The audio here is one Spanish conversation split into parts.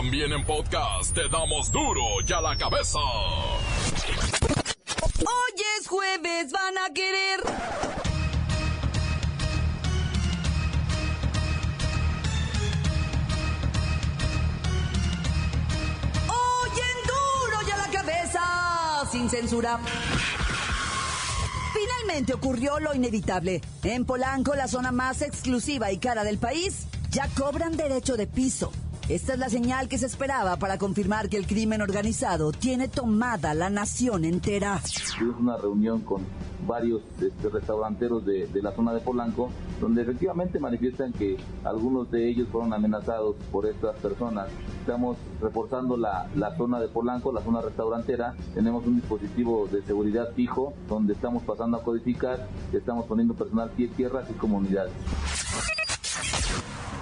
También en podcast te damos duro y a la cabeza. Hoy es jueves, van a querer. Hoy en duro y a la cabeza, sin censura. Finalmente ocurrió lo inevitable. En Polanco, la zona más exclusiva y cara del país, ya cobran derecho de piso. Esta es la señal que se esperaba para confirmar que el crimen organizado tiene tomada la nación entera. Tuvimos una reunión con varios este, restauranteros de, de, la zona de Polanco, donde efectivamente manifiestan que algunos de ellos fueron amenazados por estas personas. Estamos reforzando la, la zona de Polanco, la zona restaurantera. Tenemos un dispositivo de seguridad fijo, donde estamos pasando a codificar, estamos poniendo personal pie tierra y comunidades.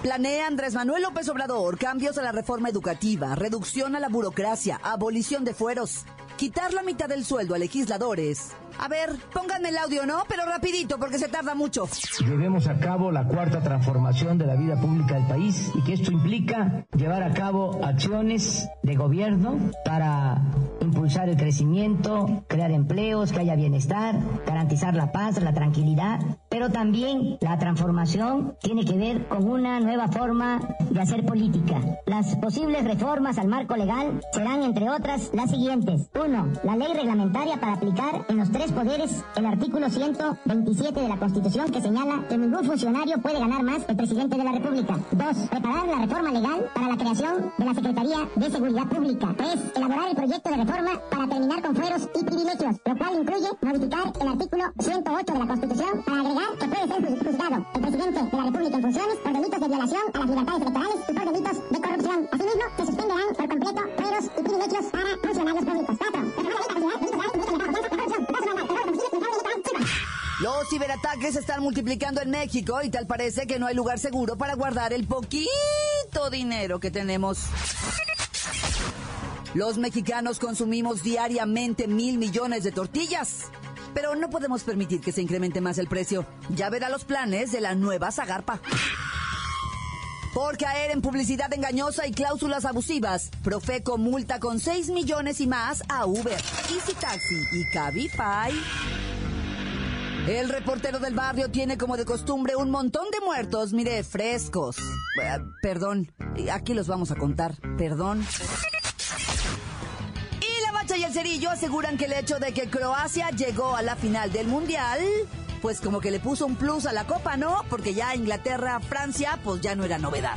Planea Andrés Manuel López Obrador cambios a la reforma educativa, reducción a la burocracia, abolición de fueros, quitar la mitad del sueldo a legisladores. A ver, pónganme el audio, ¿no? Pero rapidito, porque se tarda mucho. Llevemos a cabo la cuarta transformación de la vida pública del país y que esto implica llevar a cabo acciones de gobierno para impulsar el crecimiento, crear empleos, que haya bienestar, garantizar la paz, la tranquilidad, pero también la transformación tiene que ver con una nueva forma de hacer política. Las posibles reformas al marco legal serán, entre otras, las siguientes. Uno, la ley reglamentaria para aplicar en los tres poderes el artículo 127 de la Constitución que señala que ningún funcionario puede ganar más que el presidente de la República. Dos, preparar la reforma legal para la creación de la Secretaría de Seguridad Pública. Tres, elaborar el proyecto de reforma para terminar con fueros y privilegios, lo cual incluye modificar el artículo 108 de la Constitución para agregar que puede ser juzgado el presidente de la República en funciones por delitos de violación a las libertades electorales y por delitos de corrupción. Asimismo, se suspenderán por completo fueros y privilegios para funcionarios públicos. Cuatro, Los ciberataques se están multiplicando en México y tal parece que no hay lugar seguro para guardar el poquito dinero que tenemos. Los mexicanos consumimos diariamente mil millones de tortillas, pero no podemos permitir que se incremente más el precio. Ya verá los planes de la nueva Zagarpa. Por caer en publicidad engañosa y cláusulas abusivas, Profeco multa con 6 millones y más a Uber, Easy Taxi y Cabify. El reportero del barrio tiene como de costumbre un montón de muertos, mire, frescos. Eh, perdón, aquí los vamos a contar, perdón. Y la bacha y el cerillo aseguran que el hecho de que Croacia llegó a la final del Mundial, pues como que le puso un plus a la copa, ¿no? Porque ya Inglaterra, Francia, pues ya no era novedad.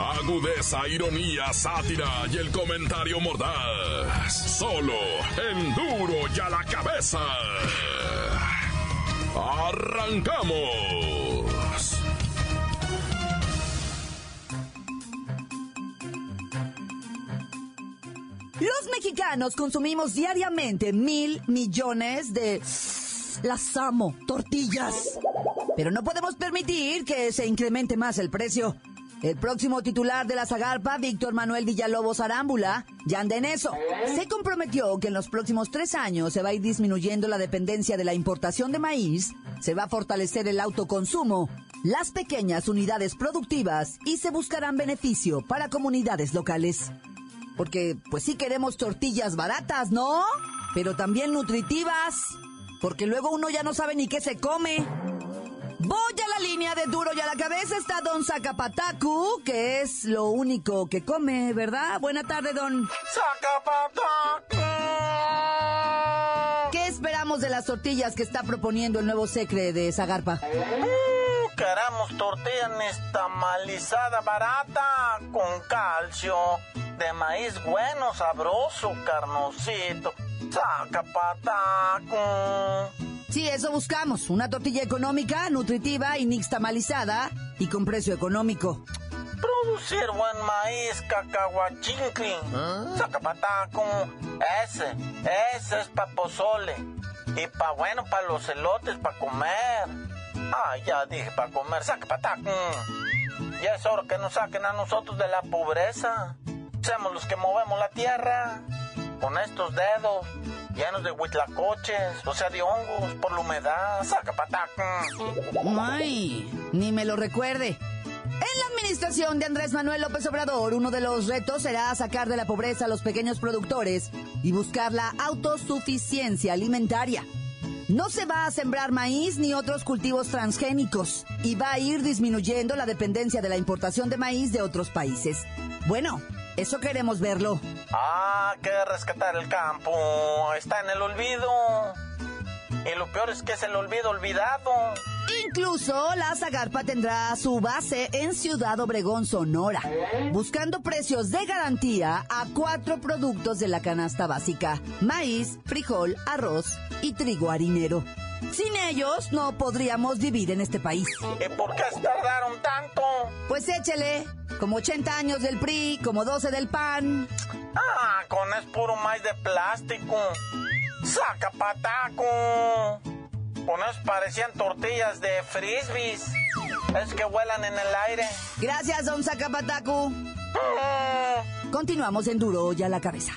Agudeza, ironía, sátira y el comentario mordaz. Solo en duro y a la cabeza. ¡Arrancamos! Los mexicanos consumimos diariamente mil millones de... Las amo, tortillas. Pero no podemos permitir que se incremente más el precio. El próximo titular de la Zagarpa, Víctor Manuel Villalobos Arámbula, ya anda en eso. Se comprometió que en los próximos tres años se va a ir disminuyendo la dependencia de la importación de maíz, se va a fortalecer el autoconsumo, las pequeñas unidades productivas y se buscarán beneficio para comunidades locales. Porque, pues sí queremos tortillas baratas, ¿no? Pero también nutritivas. Porque luego uno ya no sabe ni qué se come. Voy a la línea de duro y a la cabeza está Don Zacapatacu, que es lo único que come, ¿verdad? Buena tarde, Don. Zacapatacu. ¿Qué esperamos de las tortillas que está proponiendo el nuevo secre de Zagarpa? Uh, queremos tortilla nestamalizada barata con calcio, de maíz bueno, sabroso, carnosito. Zacapatacu. Sí, eso buscamos. Una tortilla económica, nutritiva y nixtamalizada y con precio económico. Producir buen maíz cacahuachincli. Zacapataco, ese, ese es pa' pozole. Y pa' bueno, pa' los elotes, pa' comer. Ah, ya dije, pa' comer, zacapataco. Ya es hora que nos saquen a nosotros de la pobreza. Seamos los que movemos la tierra. Con estos dedos llenos de huitlacoches, o sea, de hongos, por la humedad. Zacapataco. Ay, ni me lo recuerde. En la administración de Andrés Manuel López Obrador, uno de los retos será sacar de la pobreza a los pequeños productores y buscar la autosuficiencia alimentaria. No se va a sembrar maíz ni otros cultivos transgénicos y va a ir disminuyendo la dependencia de la importación de maíz de otros países. Bueno, eso queremos verlo. Ah, que rescatar el campo. Está en el olvido. Y lo peor es que es el olvido olvidado. Incluso la Zagarpa tendrá su base en Ciudad Obregón, Sonora, buscando precios de garantía a cuatro productos de la canasta básica, maíz, frijol, arroz y trigo harinero. Sin ellos no podríamos vivir en este país. ¿Y por qué tardaron tanto? Pues échele, como 80 años del PRI, como 12 del PAN. Ah, con es puro maíz de plástico. Saca pataco. Con eso parecían tortillas de frisbees. Es que vuelan en el aire. Gracias, don Zacapatacu. Mm. Continuamos en Duro ya la cabeza.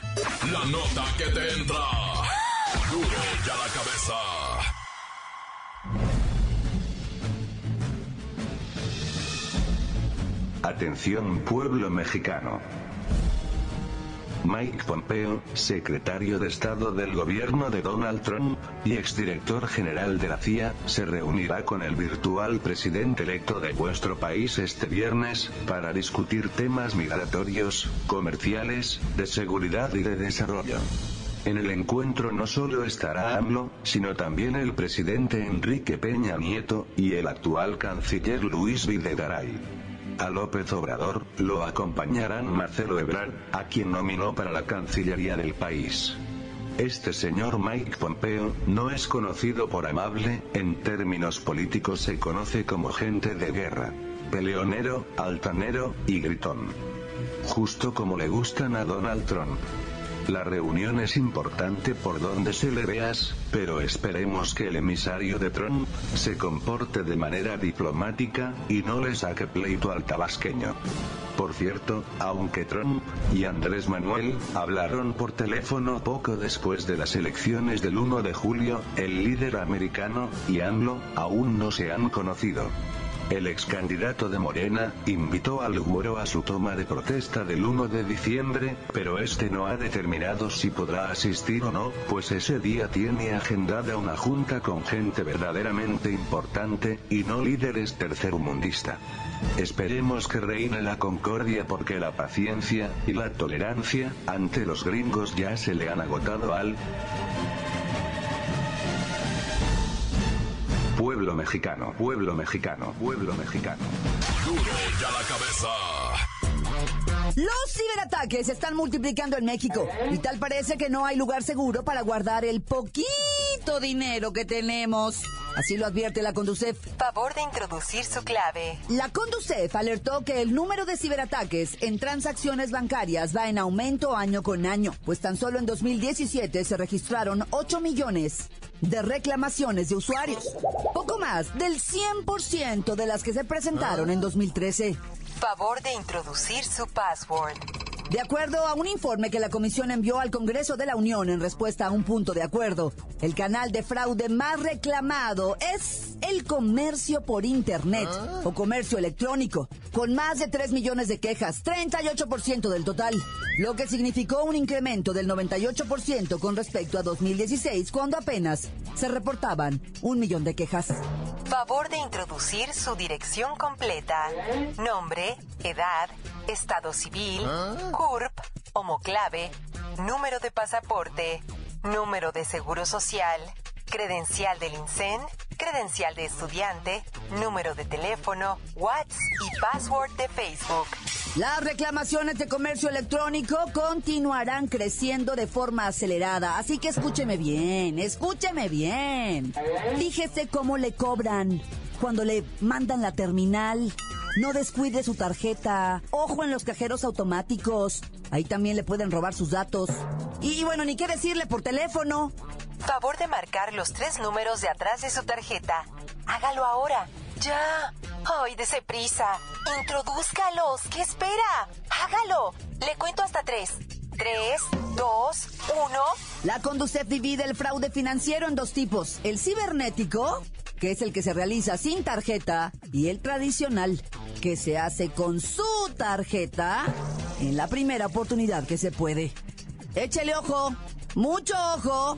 La nota que te entra. Duro ya la cabeza. Atención pueblo mexicano. Mike Pompeo, secretario de Estado del gobierno de Donald Trump, y exdirector general de la CIA, se reunirá con el virtual presidente electo de vuestro país este viernes, para discutir temas migratorios, comerciales, de seguridad y de desarrollo. En el encuentro no solo estará AMLO, sino también el presidente Enrique Peña Nieto, y el actual canciller Luis Videgaray. A López Obrador, lo acompañarán Marcelo Ebrard, a quien nominó para la Cancillería del país. Este señor Mike Pompeo, no es conocido por amable, en términos políticos se conoce como gente de guerra. Peleonero, altanero, y gritón. Justo como le gustan a Donald Trump. La reunión es importante por donde se le veas, pero esperemos que el emisario de Trump se comporte de manera diplomática y no le saque pleito al tabasqueño. Por cierto, aunque Trump y Andrés Manuel hablaron por teléfono poco después de las elecciones del 1 de julio, el líder americano y AMLO aún no se han conocido. El ex candidato de Morena invitó al güero a su toma de protesta del 1 de diciembre, pero este no ha determinado si podrá asistir o no, pues ese día tiene agendada una junta con gente verdaderamente importante, y no líderes tercermundista. Esperemos que reine la concordia porque la paciencia y la tolerancia ante los gringos ya se le han agotado al pueblo mexicano, pueblo mexicano, pueblo mexicano. Duro ya la cabeza. Los ciberataques se están multiplicando en México y tal parece que no hay lugar seguro para guardar el poquito dinero que tenemos. Así lo advierte la Conducef. Favor de introducir su clave. La Conducef alertó que el número de ciberataques en transacciones bancarias va en aumento año con año, pues tan solo en 2017 se registraron 8 millones de reclamaciones de usuarios, poco más del 100% de las que se presentaron en 2013. Favor de introducir su password. De acuerdo a un informe que la Comisión envió al Congreso de la Unión en respuesta a un punto de acuerdo, el canal de fraude más reclamado es el comercio por Internet o comercio electrónico, con más de 3 millones de quejas, 38% del total, lo que significó un incremento del 98% con respecto a 2016, cuando apenas se reportaban un millón de quejas. Favor de introducir su dirección completa. Nombre, edad, estado civil, CURP, homoclave, número de pasaporte, número de seguro social, credencial del INSEN, credencial de estudiante, número de teléfono, WhatsApp y password de Facebook. Las reclamaciones de comercio electrónico continuarán creciendo de forma acelerada, así que escúcheme bien, escúcheme bien. Fíjese cómo le cobran cuando le mandan la terminal. No descuide su tarjeta. Ojo en los cajeros automáticos. Ahí también le pueden robar sus datos. Y, bueno, ni qué decirle por teléfono. Favor de marcar los tres números de atrás de su tarjeta. Hágalo ahora. Ya. Ay, dese prisa. Introdúzcalos. ¿Qué espera? Hágalo. Le cuento hasta tres. Tres, dos, uno. La Conducef divide el fraude financiero en dos tipos. El cibernético, que es el que se realiza sin tarjeta, y el tradicional, que se hace con su tarjeta en la primera oportunidad que se puede. Échele ojo, mucho ojo,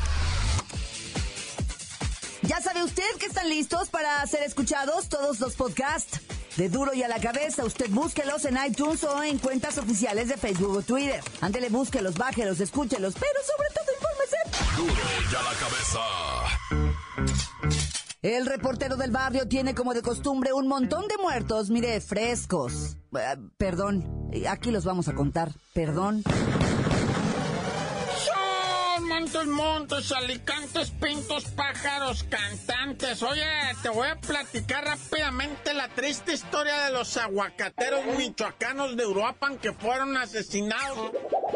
¿Ya sabe usted que están listos para ser escuchados todos los podcasts? De Duro y a la Cabeza, usted búsquelos en iTunes o en cuentas oficiales de Facebook o Twitter. Ándele, búsquelos, bájelos, escúchelos, pero sobre todo infórmese. Duro y a la cabeza. El reportero del barrio tiene como de costumbre un montón de muertos, mire, frescos. Eh, perdón, aquí los vamos a contar, perdón. Montes, montes, alicantes, pintos, pájaros, cantantes. Oye, te voy a platicar rápidamente la triste historia de los aguacateros michoacanos de Uruapan que fueron asesinados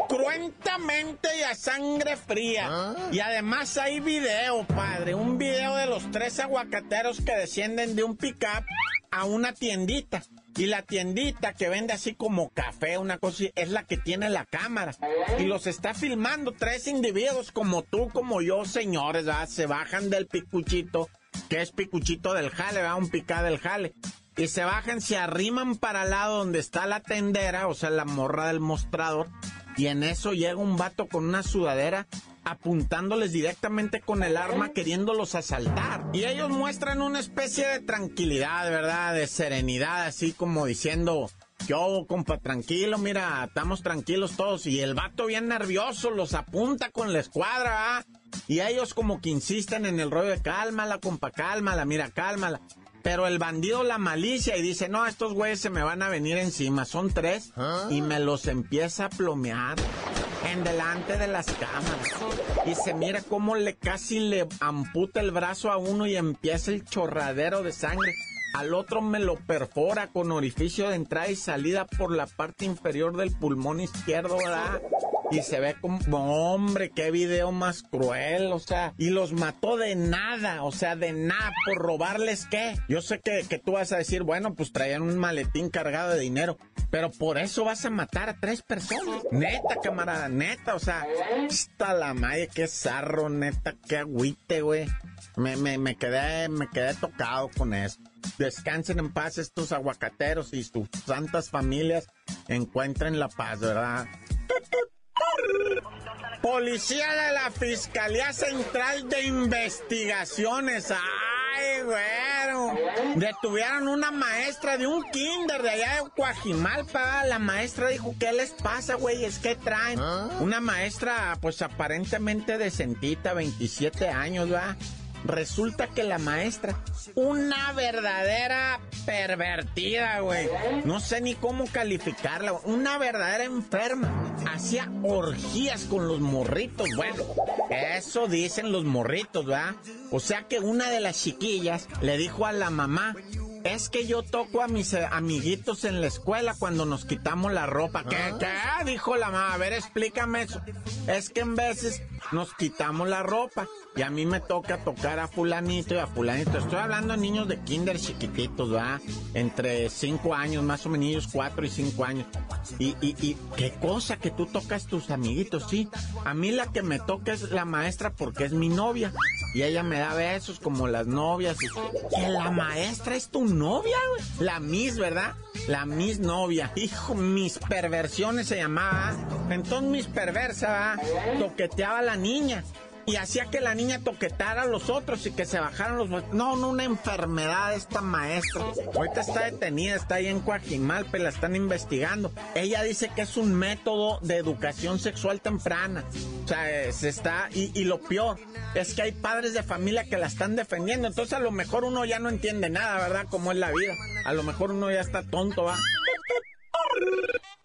cruentamente y a sangre fría. Y además hay video, padre, un video de los tres aguacateros que descienden de un pickup a una tiendita. Y la tiendita que vende así como café, una cosa así, es la que tiene la cámara. Y los está filmando tres individuos como tú, como yo, señores, ¿verdad? Se bajan del picuchito, que es picuchito del jale, va Un picá del jale. Y se bajan, se arriman para el lado donde está la tendera, o sea, la morra del mostrador. Y en eso llega un vato con una sudadera apuntándoles directamente con el arma queriéndolos asaltar. Y ellos muestran una especie de tranquilidad, ¿verdad? De serenidad, así como diciendo, yo, compa, tranquilo, mira, estamos tranquilos todos. Y el vato bien nervioso los apunta con la escuadra, ¿ah? Y ellos como que insisten en el rollo de cálmala, compa, cálmala, mira, cálmala. Pero el bandido la malicia y dice, no, estos güeyes se me van a venir encima, son tres, y me los empieza a plomear en delante de las cámaras. Y se mira cómo le casi le amputa el brazo a uno y empieza el chorradero de sangre. Al otro me lo perfora con orificio de entrada y salida por la parte inferior del pulmón izquierdo, ¿verdad? Y se ve como, hombre, qué video más cruel, o sea, y los mató de nada, o sea, de nada, por robarles qué. Yo sé que, que tú vas a decir, bueno, pues traían un maletín cargado de dinero, pero por eso vas a matar a tres personas. Neta, camarada, neta, o sea, está la madre, qué zarro, neta, qué agüite, güey. Me, me, me, quedé, me quedé tocado con eso. Descansen en paz estos aguacateros y sus santas familias encuentren la paz, ¿verdad? Policía de la Fiscalía Central de Investigaciones. ¡Ay, güero! Detuvieron una maestra de un kinder de allá de Coajimalpa. La maestra dijo, ¿qué les pasa, güey? Es que traen una maestra, pues aparentemente decentita, 27 años, ¿verdad? Resulta que la maestra, una verdadera pervertida, güey. No sé ni cómo calificarla. Una verdadera enferma. Hacía orgías con los morritos. Bueno, eso dicen los morritos, ¿verdad? O sea que una de las chiquillas le dijo a la mamá, es que yo toco a mis eh, amiguitos en la escuela cuando nos quitamos la ropa. ¿Qué? Ah. ¿Qué? Dijo la mamá. A ver, explícame eso. Es que en veces nos quitamos la ropa y a mí me toca tocar a fulanito y a fulanito. Estoy hablando de niños de kinder chiquititos, ¿va? Entre cinco años, más o menos cuatro y cinco años. Y, y, y qué cosa que tú tocas tus amiguitos, sí. A mí la que me toca es la maestra porque es mi novia. Y ella me da besos como las novias. Y, la maestra es tu novia, güey. La mis, ¿verdad? La mis novia. Hijo, mis perversiones se llamaba. Entonces mis perversa, ¿va? Toqueteaba a la niña y hacía que la niña toquetara a los otros y que se bajaran los... No, no, una enfermedad esta maestra. Ahorita está detenida, está ahí en Coajimalpe, la están investigando. Ella dice que es un método de educación sexual temprana. O sea, se está... Y, y lo peor es que hay padres de familia que la están defendiendo. Entonces a lo mejor uno ya no entiende nada, ¿verdad? Cómo es la vida. A lo mejor uno ya está tonto, ¿va?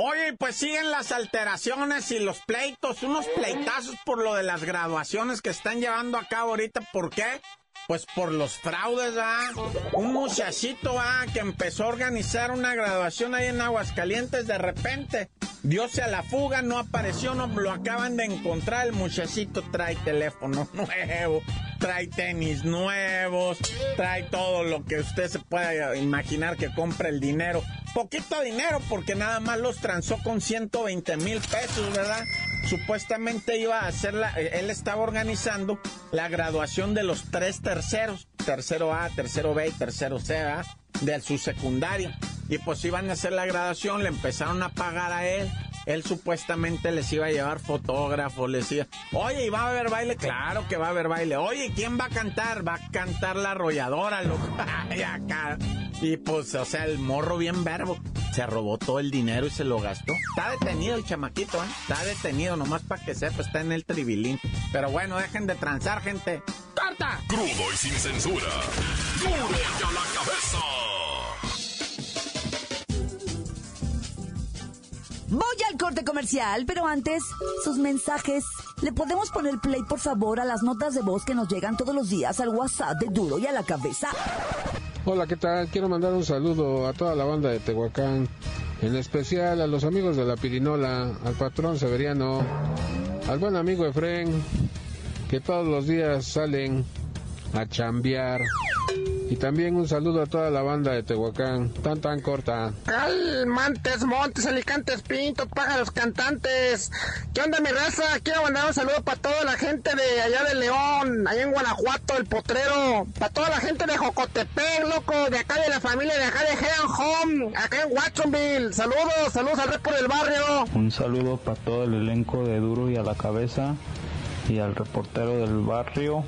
Oye, pues siguen las alteraciones y los pleitos, unos pleitazos por lo de las graduaciones que están llevando a cabo ahorita. ¿Por qué? Pues por los fraudes, ¿ah? Un muchachito, ¿ah? Que empezó a organizar una graduación ahí en Aguascalientes de repente. Diose a la fuga, no apareció, no lo acaban de encontrar. El muchachito trae teléfono nuevo, trae tenis nuevos, trae todo lo que usted se pueda imaginar que compra el dinero. Poquito dinero porque nada más los transó con 120 mil pesos, ¿verdad? Supuestamente iba a hacer la, él estaba organizando la graduación de los tres terceros, tercero A, tercero B y tercero C, ¿verdad? de su secundaria. Y pues iban a hacer la graduación, le empezaron a pagar a él. Él supuestamente les iba a llevar fotógrafos, les decía, oye, ¿y va a haber baile? Claro que va a haber baile. Oye, ¿quién va a cantar? Va a cantar la arrolladora, loco. acá. Y pues, o sea, el morro bien verbo. Se robó todo el dinero y se lo gastó. Está detenido el chamaquito, ¿eh? Está detenido, nomás para que sepa, está en el tribilín. Pero bueno, dejen de transar, gente. ¡Corta! Crudo y sin censura. ¡Duro y a la cabeza! Voy al corte comercial, pero antes, sus mensajes. ¿Le podemos poner play, por favor, a las notas de voz que nos llegan todos los días al WhatsApp de Duro y a la cabeza? Hola, ¿qué tal? Quiero mandar un saludo a toda la banda de Tehuacán, en especial a los amigos de la Pirinola, al patrón Severiano, al buen amigo Efren, que todos los días salen a chambear. Y también un saludo a toda la banda de Tehuacán, tan tan corta. Calmantes, montes, alicantes, pintos, pájaros, cantantes. ¿Qué onda mi raza? Quiero mandar un saludo para toda la gente de allá de León, allá en Guanajuato, el potrero. Para toda la gente de Jocotepec, loco, de acá de la familia, de acá de Hean Home, acá en Watsonville. Saludos, saludos al por del barrio. Un saludo para todo el elenco de Duro y a la cabeza y al reportero del barrio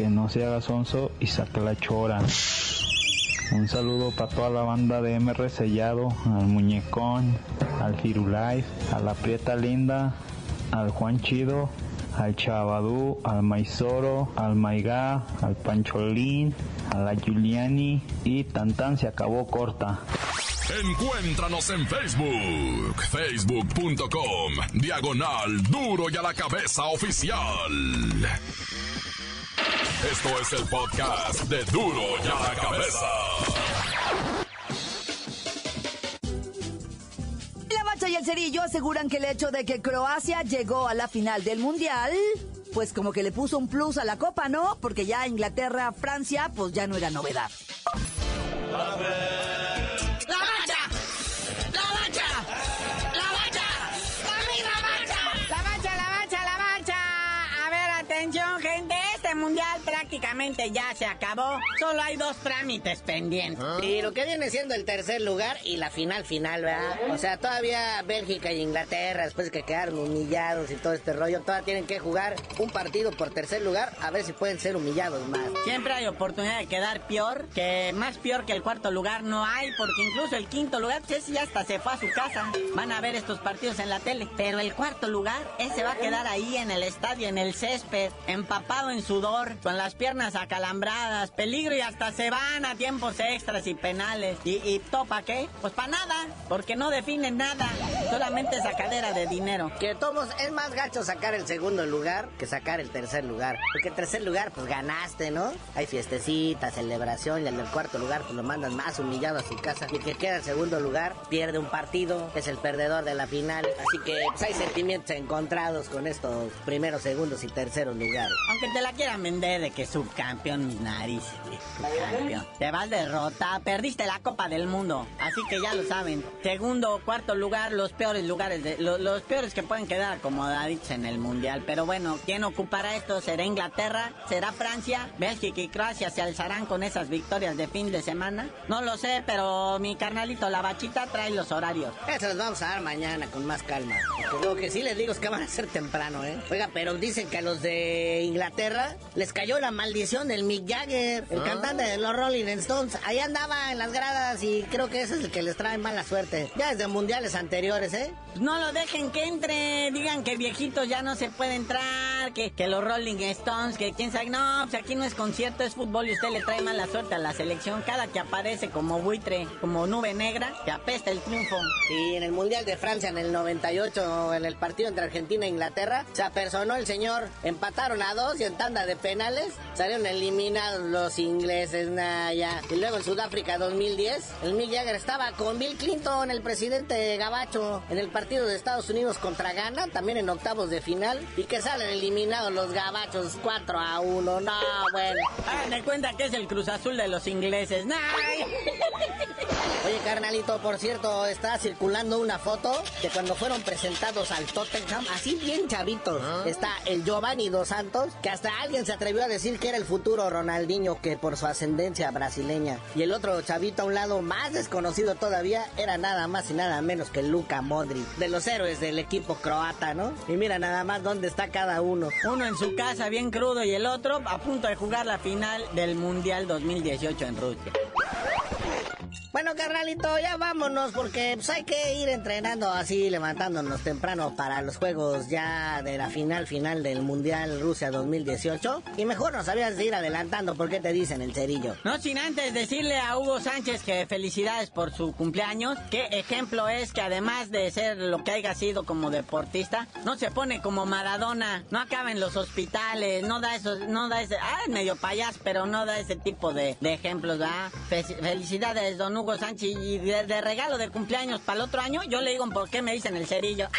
que no se haga sonso y saque la chora. Un saludo para toda la banda de MR Sellado, al Muñecón, al Firulais, a la Prieta Linda, al Juan Chido, al Chavadú, al Maizoro, al Maigá, al Pancholín, a la Giuliani y Tantan se acabó corta. Encuéntranos en Facebook, facebook.com, diagonal duro y a la cabeza oficial. Esto es el podcast de duro y a la cabeza. La Bacha y el Cerillo aseguran que el hecho de que Croacia llegó a la final del Mundial, pues como que le puso un plus a la copa, ¿no? Porque ya Inglaterra, Francia, pues ya no era novedad. ¡La Bacha! Mundial prácticamente ya se acabó. Solo hay dos trámites pendientes. Y lo que viene siendo el tercer lugar y la final final, ¿verdad? O sea, todavía Bélgica y Inglaterra, después de que quedaron humillados y todo este rollo, todavía tienen que jugar un partido por tercer lugar a ver si pueden ser humillados más. Siempre hay oportunidad de quedar peor, que más peor que el cuarto lugar no hay, porque incluso el quinto lugar, pues ese ya hasta se fue a su casa. Van a ver estos partidos en la tele. Pero el cuarto lugar, ese va a quedar ahí en el estadio, en el césped, empapado en sudor, con las piernas acalambradas, peligro y hasta se van a tiempos extras y penales. ¿Y, y topa qué? Pues para nada, porque no definen nada, solamente sacadera de dinero. Que todos es más gacho sacar el segundo lugar que sacar el tercer lugar. Porque el tercer lugar, pues ganaste, ¿no? Hay fiestecita, celebración, y el del cuarto lugar, pues lo mandan más humillado a su casa. Y el que queda en segundo lugar, pierde un partido, es el perdedor de la final. Así que pues, hay sentimientos encontrados con estos primeros, segundos y terceros lugares. Aunque te la quieran vender de que subcampeón, mis narices, campeón. Te vas derrota, perdiste la Copa del Mundo. Así que ya lo saben. Segundo cuarto lugar, los peores lugares, de, los peores que pueden quedar acomodaditos en el Mundial. Pero bueno, ¿quién ocupará esto? ¿Será Inglaterra? ¿Será Francia? Bélgica y Croacia se alzarán con esas victorias de fin de semana? No lo sé, pero mi carnalito, la bachita, trae los horarios. Eso vamos a dar mañana con más calma. Lo que sí les digo es que van a ser temprano, ¿eh? Oiga, pero dicen que a los de Inglaterra les cayó la maldición del Mick Jagger, el ah. cantante de los Rolling Stones. Ahí andaba en las gradas y creo que ese es el que les trae mala suerte. Ya desde mundiales anteriores, ¿eh? No lo dejen que entre, digan que viejitos ya no se puede entrar, que, los Rolling Stones, que quién sabe, no, pues aquí no es concierto, es fútbol y usted le trae mala suerte a la selección. Cada que aparece como buitre, como nube negra, que apesta el triunfo. Y en el Mundial de Francia en el 98, en el partido entre Argentina e Inglaterra, se apersonó el señor, empataron a dos y en tanda de penales salieron eliminados los ingleses, Naya. Y luego en Sudáfrica 2010, el Mick Jagger estaba con Bill Clinton, el presidente Gabacho, en el partido de Estados Unidos contra Ghana, también en octavos de final, y que salen eliminados los Gabachos 4 a 1. No, bueno. me cuenta que es el Cruz Azul de los ingleses. Oye, carnalito, por cierto, está circulando una foto de cuando fueron presentados al Tottenham, así bien chavitos. ¿Ah? Está el Giovanni Dos Santos, que hasta alguien se atrevió a decir que era el futuro Ronaldinho, que por su ascendencia brasileña. Y el otro chavito a un lado, más desconocido todavía, era nada más y nada menos que Luka Modric, de los héroes del equipo croata, ¿no? Y mira nada más dónde está cada uno. Uno en su casa bien crudo y el otro a punto de jugar la final del Mundial 2018 en Rusia. Bueno, carnalito, ya vámonos porque pues, hay que ir entrenando así, levantándonos temprano para los juegos ya de la final final del Mundial Rusia 2018. Y mejor nos sabías de ir adelantando porque te dicen el cerillo. No sin antes decirle a Hugo Sánchez que felicidades por su cumpleaños. Qué ejemplo es que además de ser lo que haya sido como deportista, no se pone como Maradona, no acaba en los hospitales, no da eso, no da ese, ah, medio payas, pero no da ese tipo de, ejemplos, ¿verdad? felicidades, don Hugo Sánchez y de, regalo de cumpleaños para el otro año, yo le digo por qué me dicen el cerillo.